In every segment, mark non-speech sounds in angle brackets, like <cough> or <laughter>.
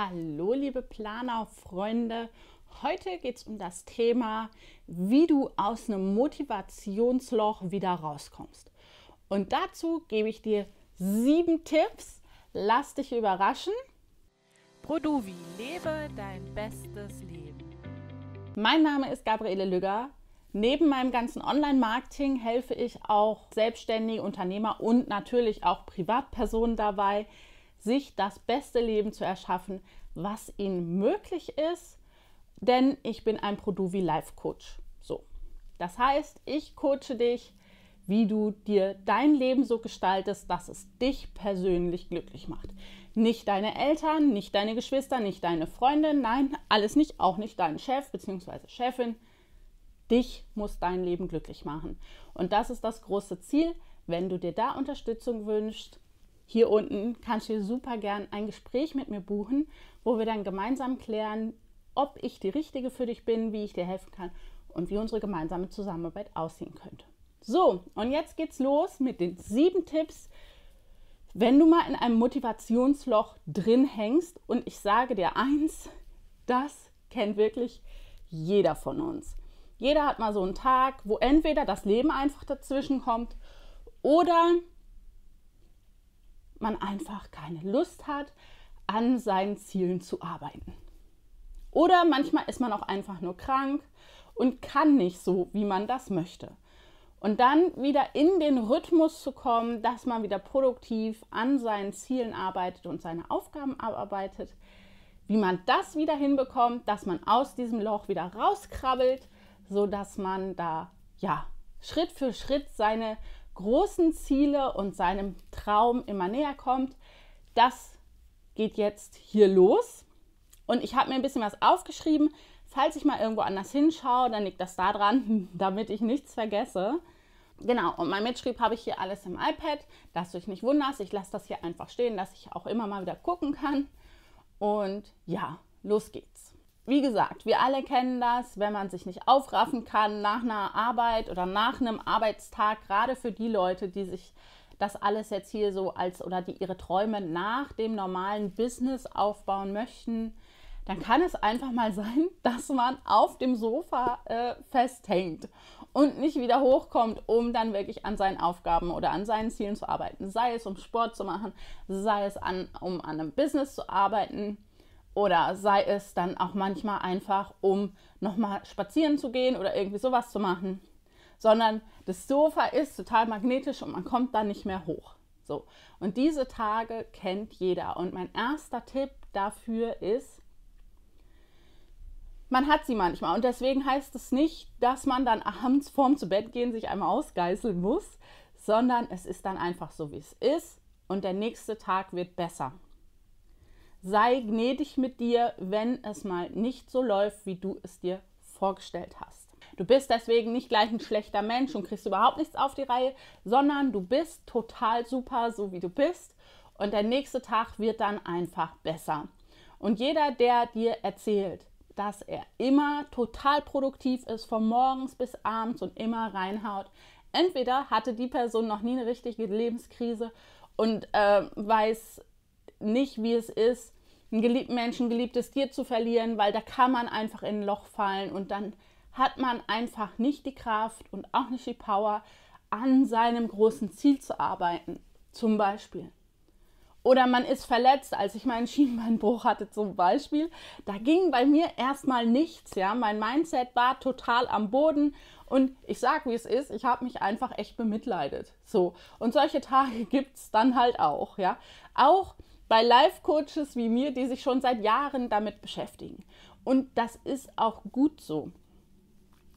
Hallo, liebe Planer-Freunde. Heute geht es um das Thema, wie du aus einem Motivationsloch wieder rauskommst. Und dazu gebe ich dir sieben Tipps. Lass dich überraschen. Produvi, lebe dein bestes Leben. Mein Name ist Gabriele Lügger. Neben meinem ganzen Online-Marketing helfe ich auch selbstständige Unternehmer und natürlich auch Privatpersonen dabei, sich das beste Leben zu erschaffen, was ihnen möglich ist, denn ich bin ein Produvi Life Coach. So. Das heißt, ich coache dich, wie du dir dein Leben so gestaltest, dass es dich persönlich glücklich macht. Nicht deine Eltern, nicht deine Geschwister, nicht deine Freunde, nein, alles nicht, auch nicht dein Chef bzw. Chefin. Dich muss dein Leben glücklich machen. Und das ist das große Ziel. Wenn du dir da Unterstützung wünschst, hier unten kannst du super gern ein Gespräch mit mir buchen, wo wir dann gemeinsam klären, ob ich die Richtige für dich bin, wie ich dir helfen kann und wie unsere gemeinsame Zusammenarbeit aussehen könnte. So, und jetzt geht's los mit den sieben Tipps, wenn du mal in einem Motivationsloch drin hängst. Und ich sage dir eins, das kennt wirklich jeder von uns. Jeder hat mal so einen Tag, wo entweder das Leben einfach dazwischen kommt oder man einfach keine Lust hat, an seinen Zielen zu arbeiten. Oder manchmal ist man auch einfach nur krank und kann nicht so, wie man das möchte. Und dann wieder in den Rhythmus zu kommen, dass man wieder produktiv an seinen Zielen arbeitet und seine Aufgaben abarbeitet, wie man das wieder hinbekommt, dass man aus diesem Loch wieder rauskrabbelt, so dass man da ja Schritt für Schritt seine großen Ziele und seinem Traum immer näher kommt. Das geht jetzt hier los. Und ich habe mir ein bisschen was aufgeschrieben. Falls ich mal irgendwo anders hinschaue, dann liegt das da dran, <laughs> damit ich nichts vergesse. Genau, und mein Mitschrieb habe ich hier alles im iPad, dass du dich nicht wunderst. Ich lasse das hier einfach stehen, dass ich auch immer mal wieder gucken kann. Und ja, los geht's wie gesagt, wir alle kennen das, wenn man sich nicht aufraffen kann nach einer Arbeit oder nach einem Arbeitstag, gerade für die Leute, die sich das alles jetzt hier so als oder die ihre Träume nach dem normalen Business aufbauen möchten, dann kann es einfach mal sein, <laughs> dass man auf dem Sofa äh, festhängt und nicht wieder hochkommt, um dann wirklich an seinen Aufgaben oder an seinen Zielen zu arbeiten. Sei es um Sport zu machen, sei es an, um an einem Business zu arbeiten oder sei es dann auch manchmal einfach, um nochmal spazieren zu gehen oder irgendwie sowas zu machen. Sondern das Sofa ist total magnetisch und man kommt dann nicht mehr hoch. So. Und diese Tage kennt jeder. Und mein erster Tipp dafür ist, man hat sie manchmal. Und deswegen heißt es nicht, dass man dann abends vorm zu Bett gehen sich einmal ausgeißeln muss, sondern es ist dann einfach so, wie es ist. Und der nächste Tag wird besser. Sei gnädig mit dir, wenn es mal nicht so läuft, wie du es dir vorgestellt hast. Du bist deswegen nicht gleich ein schlechter Mensch und kriegst überhaupt nichts auf die Reihe, sondern du bist total super, so wie du bist. Und der nächste Tag wird dann einfach besser. Und jeder, der dir erzählt, dass er immer total produktiv ist, von morgens bis abends und immer reinhaut, entweder hatte die Person noch nie eine richtige Lebenskrise und äh, weiß nicht, wie es ist, einen geliebten Menschen, ein geliebtes Tier zu verlieren, weil da kann man einfach in ein Loch fallen und dann hat man einfach nicht die Kraft und auch nicht die Power, an seinem großen Ziel zu arbeiten, zum Beispiel. Oder man ist verletzt, als ich meinen Schienbeinbruch hatte zum Beispiel. Da ging bei mir erstmal nichts. Ja, mein Mindset war total am Boden und ich sag, wie es ist, ich habe mich einfach echt bemitleidet. So und solche Tage gibt es dann halt auch. Ja, auch bei Life-Coaches wie mir, die sich schon seit Jahren damit beschäftigen. Und das ist auch gut so.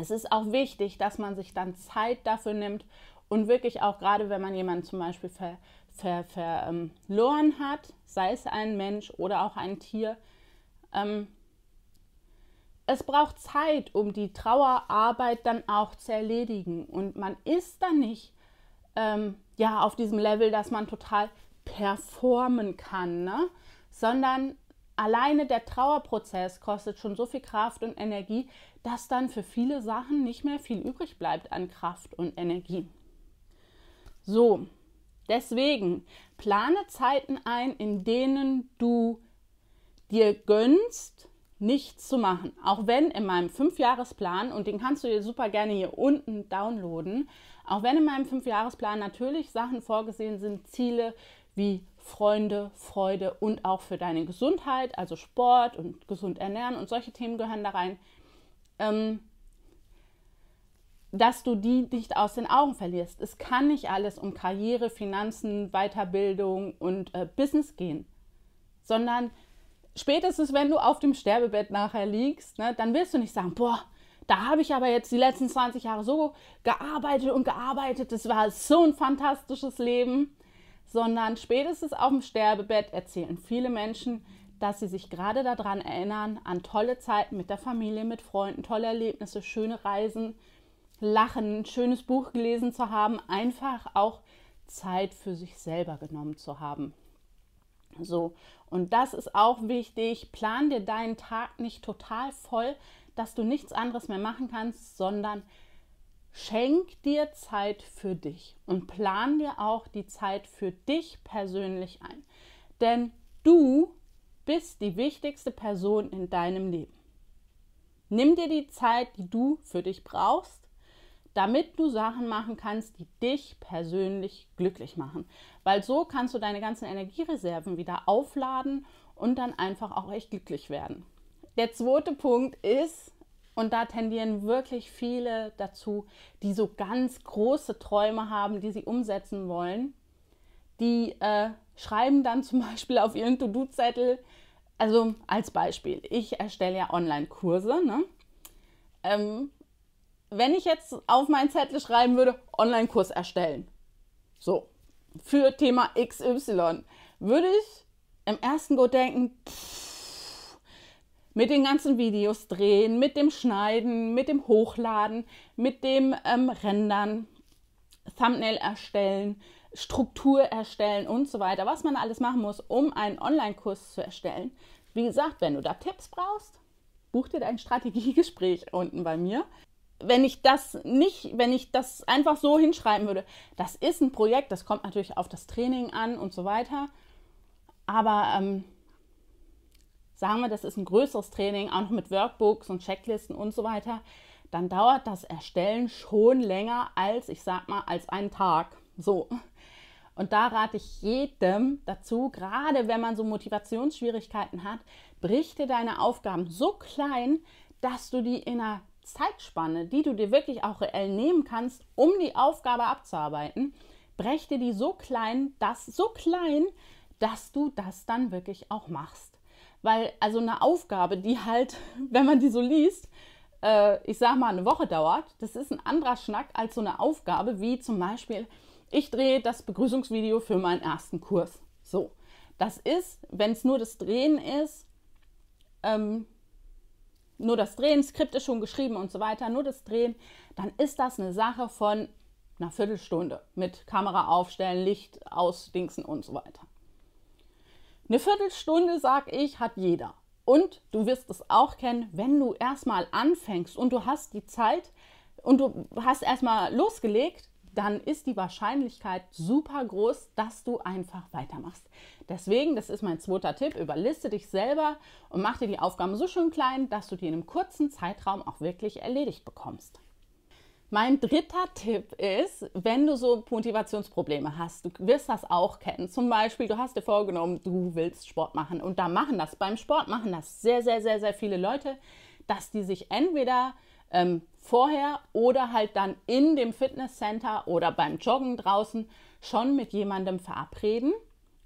Es ist auch wichtig, dass man sich dann Zeit dafür nimmt und wirklich auch gerade, wenn man jemanden zum Beispiel ver, ver, verloren hat, sei es ein Mensch oder auch ein Tier, ähm, es braucht Zeit, um die Trauerarbeit dann auch zu erledigen. Und man ist dann nicht ähm, ja, auf diesem Level, dass man total performen kann, ne? sondern alleine der Trauerprozess kostet schon so viel Kraft und Energie, dass dann für viele Sachen nicht mehr viel übrig bleibt an Kraft und Energie. So, deswegen plane Zeiten ein, in denen du dir gönnst, nichts zu machen. Auch wenn in meinem Fünfjahresplan, und den kannst du dir super gerne hier unten downloaden, auch wenn in meinem Fünfjahresplan natürlich Sachen vorgesehen sind, Ziele wie Freunde, Freude und auch für deine Gesundheit, also Sport und gesund ernähren und solche Themen gehören da rein, ähm, dass du die nicht aus den Augen verlierst. Es kann nicht alles um Karriere, Finanzen, Weiterbildung und äh, Business gehen, sondern spätestens, wenn du auf dem Sterbebett nachher liegst, ne, dann wirst du nicht sagen, boah, da habe ich aber jetzt die letzten 20 Jahre so gearbeitet und gearbeitet, das war so ein fantastisches Leben, sondern spätestens auf dem Sterbebett erzählen viele Menschen, dass sie sich gerade daran erinnern, an tolle Zeiten mit der Familie, mit Freunden, tolle Erlebnisse, schöne Reisen, Lachen, ein schönes Buch gelesen zu haben, einfach auch Zeit für sich selber genommen zu haben. So, und das ist auch wichtig. Plan dir deinen Tag nicht total voll, dass du nichts anderes mehr machen kannst, sondern schenk dir Zeit für dich und plan dir auch die Zeit für dich persönlich ein. Denn du bist die wichtigste Person in deinem Leben. Nimm dir die Zeit, die du für dich brauchst damit du Sachen machen kannst, die dich persönlich glücklich machen. Weil so kannst du deine ganzen Energiereserven wieder aufladen und dann einfach auch echt glücklich werden. Der zweite Punkt ist, und da tendieren wirklich viele dazu, die so ganz große Träume haben, die sie umsetzen wollen, die äh, schreiben dann zum <laughs> Beispiel auf ihren To-Do-Zettel, also als Beispiel, ich erstelle ja Online-Kurse, ne? Ähm, wenn ich jetzt auf meinen Zettel schreiben würde, Online-Kurs erstellen, so, für Thema XY, würde ich im ersten Go denken, pff, mit den ganzen Videos drehen, mit dem Schneiden, mit dem Hochladen, mit dem ähm, Rendern, Thumbnail erstellen, Struktur erstellen und so weiter, was man alles machen muss, um einen Online-Kurs zu erstellen. Wie gesagt, wenn du da Tipps brauchst, buch dir dein Strategiegespräch <laughs> unten bei mir wenn ich das nicht, wenn ich das einfach so hinschreiben würde, das ist ein Projekt, das kommt natürlich auf das Training an und so weiter. Aber ähm, sagen wir, das ist ein größeres Training, auch noch mit Workbooks und Checklisten und so weiter, dann dauert das Erstellen schon länger als, ich sag mal, als einen Tag. So. Und da rate ich jedem dazu, gerade wenn man so Motivationsschwierigkeiten hat, brich dir deine Aufgaben so klein, dass du die in einer Zeitspanne, die du dir wirklich auch reell nehmen kannst, um die Aufgabe abzuarbeiten, brech dir die so klein, dass so klein, dass du das dann wirklich auch machst. Weil also eine Aufgabe, die halt, <laughs> wenn man die so liest, äh, ich sag mal eine Woche dauert, das ist ein anderer Schnack als so eine Aufgabe wie zum Beispiel, ich drehe das Begrüßungsvideo für meinen ersten Kurs. So, das ist, wenn es nur das Drehen ist, ähm, nur das Drehen, Skript ist schon geschrieben und so weiter, nur das Drehen, dann ist das eine Sache von einer Viertelstunde mit Kamera aufstellen, Licht ausdingsen und so weiter. Eine Viertelstunde, sag ich, hat jeder. Und du wirst es auch kennen, wenn du erstmal anfängst und du hast die Zeit und du hast erstmal losgelegt, dann ist die Wahrscheinlichkeit super groß, dass du einfach weitermachst. Deswegen, das ist mein zweiter Tipp, überliste dich selber und mach dir die Aufgaben so schön klein, dass du die in einem kurzen Zeitraum auch wirklich erledigt bekommst. Mein dritter Tipp ist, wenn du so Motivationsprobleme hast, du wirst das auch kennen. Zum Beispiel, du hast dir vorgenommen, du willst Sport machen und da machen das, beim Sport machen das sehr, sehr, sehr, sehr viele Leute, dass die sich entweder ähm, vorher oder halt dann in dem Fitnesscenter oder beim Joggen draußen schon mit jemandem verabreden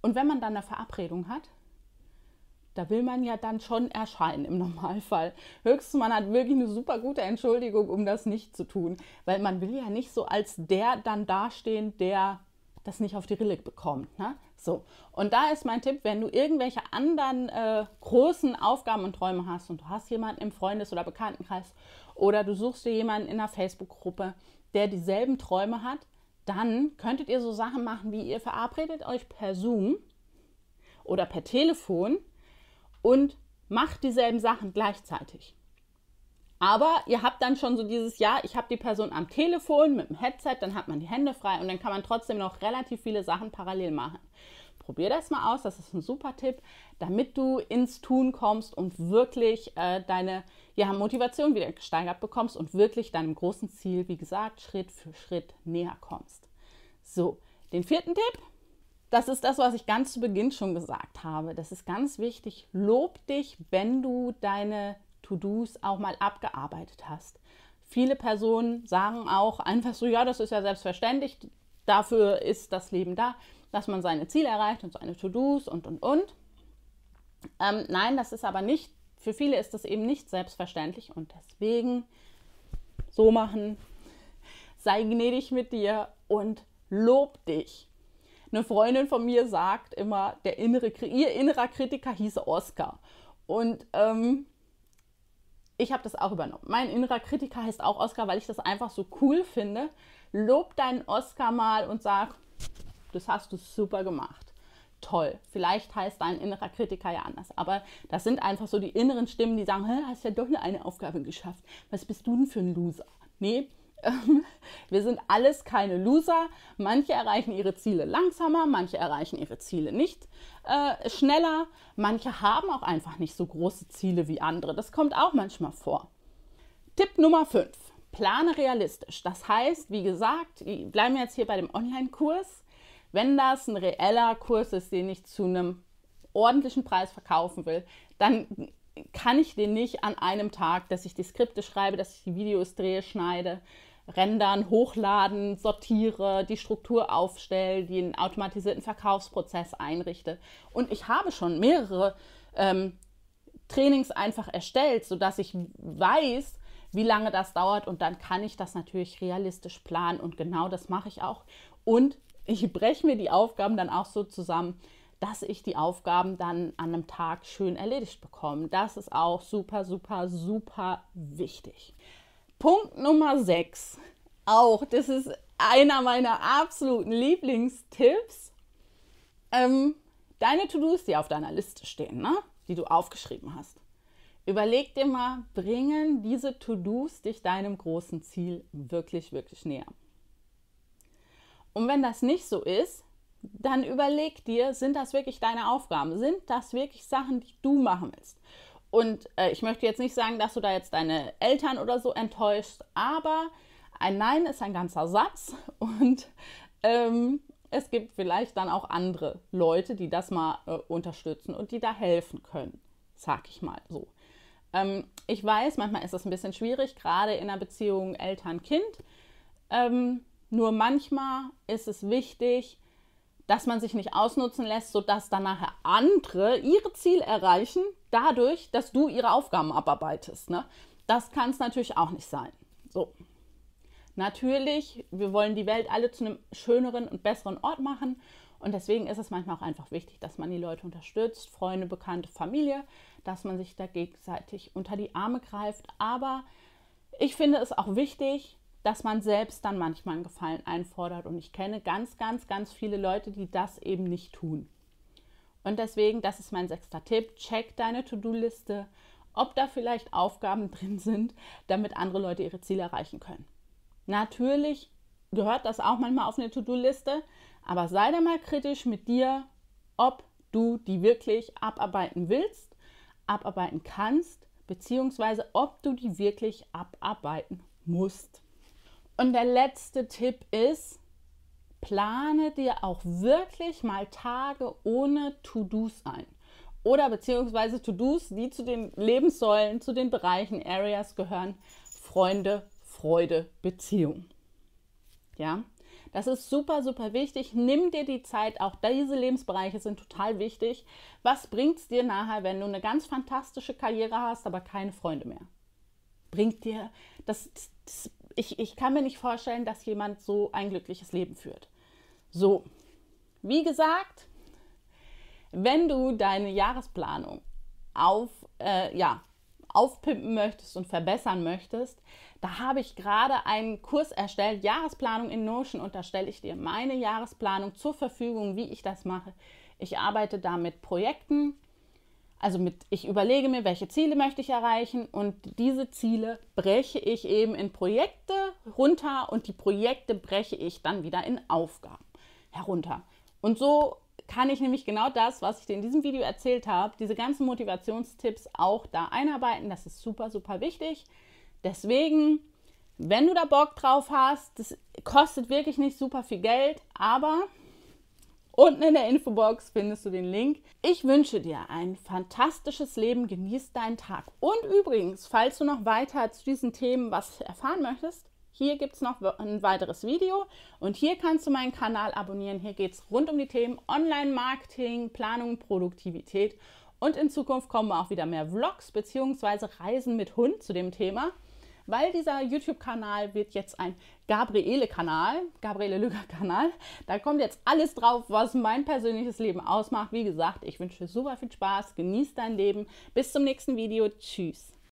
und wenn man dann eine Verabredung hat, da will man ja dann schon erscheinen im Normalfall. Höchstens man hat wirklich eine super gute Entschuldigung, um das nicht zu tun. Weil man will ja nicht so als der dann dastehen, der das nicht auf die Rille bekommt. Ne? So, und da ist mein Tipp, wenn du irgendwelche anderen äh, großen Aufgaben und Träume hast und du hast jemanden im Freundes- oder Bekanntenkreis oder du suchst dir jemanden in einer Facebook-Gruppe, der dieselben Träume hat, dann könntet ihr so Sachen machen, wie ihr verabredet euch per Zoom oder per Telefon und macht dieselben Sachen gleichzeitig. Aber ihr habt dann schon so dieses Jahr, ich habe die Person am Telefon mit dem Headset, dann hat man die Hände frei und dann kann man trotzdem noch relativ viele Sachen parallel machen. Probier das mal aus, das ist ein super Tipp, damit du ins Tun kommst und wirklich äh, deine ja, Motivation wieder gesteigert bekommst und wirklich deinem großen Ziel, wie gesagt, Schritt für Schritt näher kommst. So, den vierten Tipp, das ist das, was ich ganz zu Beginn schon gesagt habe. Das ist ganz wichtig. Lob dich, wenn du deine To-Dos auch mal abgearbeitet hast. Viele Personen sagen auch einfach so, ja, das ist ja selbstverständlich, dafür ist das Leben da, dass man seine Ziele erreicht und seine To-Dos und, und, und. Ähm, nein, das ist aber nicht, für viele ist das eben nicht selbstverständlich und deswegen so machen, sei gnädig mit dir und lob dich. Eine Freundin von mir sagt immer, der innere, ihr innerer Kritiker hieße Oscar. Und ähm, ich habe das auch übernommen. Mein innerer Kritiker heißt auch Oscar, weil ich das einfach so cool finde. Lob deinen Oscar mal und sag, das hast du super gemacht. Toll. Vielleicht heißt dein innerer Kritiker ja anders. Aber das sind einfach so die inneren Stimmen, die sagen, hast ja doch nur eine Aufgabe geschafft. Was bist du denn für ein Loser? Nee, <laughs> wir sind alles keine Loser. Manche erreichen ihre Ziele langsamer, manche erreichen ihre Ziele nicht äh, schneller. Manche haben auch einfach nicht so große Ziele wie andere. Das kommt auch manchmal vor. Tipp Nummer 5. Plane realistisch. Das heißt, wie gesagt, bleiben wir jetzt hier bei dem Online-Kurs. Wenn das ein reeller Kurs ist, den ich zu einem ordentlichen Preis verkaufen will, dann kann ich den nicht an einem Tag, dass ich die Skripte schreibe, dass ich die Videos drehe, schneide, rendern, hochladen, sortiere, die Struktur aufstelle, den automatisierten Verkaufsprozess einrichte. Und ich habe schon mehrere ähm, Trainings einfach erstellt, sodass ich weiß, wie lange das dauert und dann kann ich das natürlich realistisch planen und genau das mache ich auch. Und ich breche mir die Aufgaben dann auch so zusammen, dass ich die Aufgaben dann an einem Tag schön erledigt bekomme. Das ist auch super, super, super wichtig. Punkt Nummer 6. Auch, das ist einer meiner absoluten Lieblingstipps. Ähm, deine To-Dos, die auf deiner Liste stehen, ne? die du aufgeschrieben hast. Überleg dir mal, bringen diese To-Dos dich deinem großen Ziel wirklich, wirklich näher? Und wenn das nicht so ist, dann überleg dir, sind das wirklich deine Aufgaben? Sind das wirklich Sachen, die du machen willst? Und äh, ich möchte jetzt nicht sagen, dass du da jetzt deine Eltern oder so enttäuschst, aber ein Nein ist ein ganzer Satz <laughs> und ähm, es gibt vielleicht dann auch andere Leute, die das mal äh, unterstützen und die da helfen können, sag ich mal so. Ähm, ich weiß, manchmal ist es ein bisschen schwierig, gerade in einer Beziehung Eltern-Kind. Ähm, nur manchmal ist es wichtig, dass man sich nicht ausnutzen lässt, sodass dann nachher andere ihre Ziele erreichen, dadurch, dass du ihre Aufgaben abarbeitest. Ne? Das kann es natürlich auch nicht sein. So. Natürlich, wir wollen die Welt alle zu einem schöneren und besseren Ort machen. Und deswegen ist es manchmal auch einfach wichtig, dass man die Leute unterstützt, Freunde, Bekannte, Familie, dass man sich da gegenseitig unter die Arme greift. Aber ich finde es auch wichtig, dass man selbst dann manchmal einen Gefallen einfordert. Und ich kenne ganz, ganz, ganz viele Leute, die das eben nicht tun. Und deswegen, das ist mein sechster Tipp, check deine To-Do-Liste, ob da vielleicht Aufgaben <laughs> drin sind, damit andere Leute ihre Ziele erreichen können. Natürlich gehört das auch manchmal auf eine To-Do-Liste, aber sei da mal kritisch mit dir, ob du die wirklich abarbeiten willst, abarbeiten kannst, beziehungsweise ob du die wirklich abarbeiten musst. Und der letzte Tipp ist, plane dir auch wirklich mal Tage ohne To-Dos ein. Oder beziehungsweise To-Dos, die zu den Lebenssäulen, zu den Bereichen, Areas gehören. Freunde, Freude, Beziehung. Ja, das ist super, super wichtig. Nimm dir die Zeit. Auch diese Lebensbereiche sind total wichtig. Was bringt es dir nachher, wenn du eine ganz fantastische Karriere hast, aber keine Freunde mehr? Bringt dir das, das ich, ich kann mir nicht vorstellen, dass jemand so ein glückliches Leben führt. So, wie gesagt, wenn du deine Jahresplanung auf, äh, ja, aufpimpen möchtest und verbessern möchtest, da habe ich gerade einen Kurs erstellt, Jahresplanung in Notion, und da stelle ich dir meine Jahresplanung zur Verfügung, wie ich das mache. Ich arbeite da mit Projekten, also mit, ich überlege mir, welche Ziele möchte ich erreichen und diese Ziele breche ich eben in Projekte runter und die Projekte breche ich dann wieder in Aufgaben herunter. Und so kann ich nämlich genau das, was ich dir in diesem Video erzählt habe, diese ganzen Motivationstipps auch da einarbeiten. Das ist super, super wichtig. Deswegen, wenn du da Bock drauf hast, das kostet wirklich nicht super viel Geld, aber unten in der Infobox findest du den Link. Ich wünsche dir ein fantastisches Leben, genieß deinen Tag. Und übrigens, falls du noch weiter zu diesen Themen was erfahren möchtest, hier gibt es noch ein weiteres Video und hier kannst du meinen Kanal abonnieren. Hier geht es rund um die Themen Online-Marketing, Planung, Produktivität und in Zukunft kommen auch wieder mehr Vlogs bzw. Reisen mit Hund zu dem Thema, weil dieser YouTube-Kanal wird jetzt ein Gabriele-Kanal, Gabriele Lüger-Kanal. Da kommt jetzt alles drauf, was mein persönliches Leben ausmacht. Wie gesagt, ich wünsche super viel Spaß, genieß dein Leben. Bis zum nächsten Video. Tschüss.